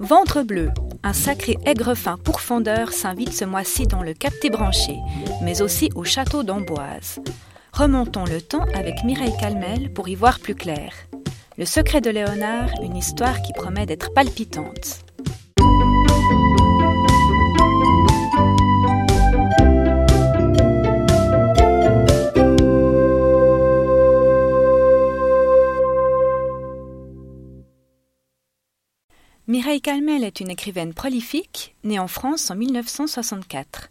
Ventre bleu, un sacré aigrefin pourfendeur s'invite ce mois-ci dans le Cap Branché, mais aussi au château d'Amboise. Remontons le temps avec Mireille Calmel pour y voir plus clair. Le secret de Léonard, une histoire qui promet d'être palpitante. Mireille Calmel est une écrivaine prolifique, née en France en 1964.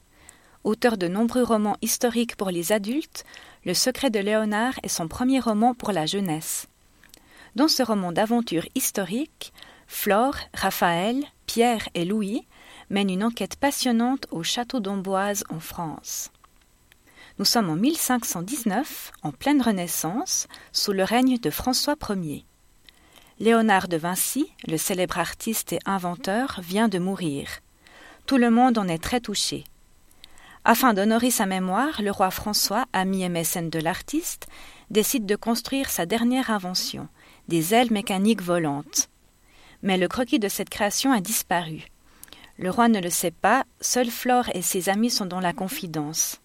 Auteur de nombreux romans historiques pour les adultes, Le secret de Léonard est son premier roman pour la jeunesse. Dans ce roman d'aventure historique, Flore, Raphaël, Pierre et Louis mènent une enquête passionnante au château d'Amboise en France. Nous sommes en 1519, en pleine Renaissance, sous le règne de François Ier. Léonard de Vinci, le célèbre artiste et inventeur, vient de mourir. Tout le monde en est très touché. Afin d'honorer sa mémoire, le roi François, ami et mécène de l'artiste, décide de construire sa dernière invention, des ailes mécaniques volantes. Mais le croquis de cette création a disparu. Le roi ne le sait pas, seul Flore et ses amis sont dans la confidence.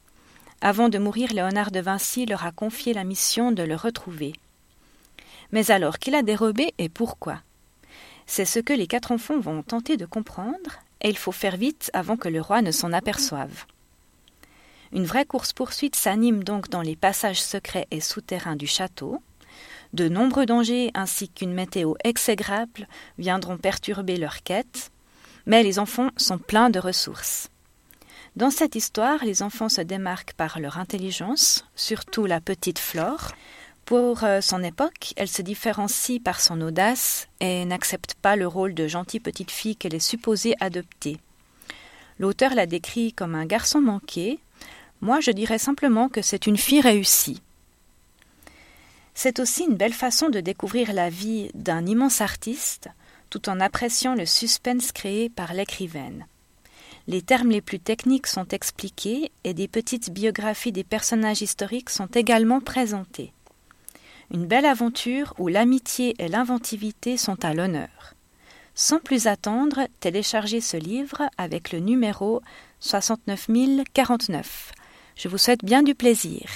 Avant de mourir, Léonard de Vinci leur a confié la mission de le retrouver. Mais alors qu'il a dérobé et pourquoi? C'est ce que les quatre enfants vont tenter de comprendre, et il faut faire vite avant que le roi ne s'en aperçoive. Une vraie course-poursuite s'anime donc dans les passages secrets et souterrains du château. De nombreux dangers ainsi qu'une météo exégrable viendront perturber leur quête, mais les enfants sont pleins de ressources. Dans cette histoire, les enfants se démarquent par leur intelligence, surtout la petite Flore, pour euh, son époque, elle se différencie par son audace et n'accepte pas le rôle de gentille petite fille qu'elle est supposée adopter. L'auteur la décrit comme un garçon manqué. Moi, je dirais simplement que c'est une fille réussie. C'est aussi une belle façon de découvrir la vie d'un immense artiste, tout en appréciant le suspense créé par l'écrivaine. Les termes les plus techniques sont expliqués et des petites biographies des personnages historiques sont également présentées. Une belle aventure où l'amitié et l'inventivité sont à l'honneur. Sans plus attendre, téléchargez ce livre avec le numéro 69049. Je vous souhaite bien du plaisir.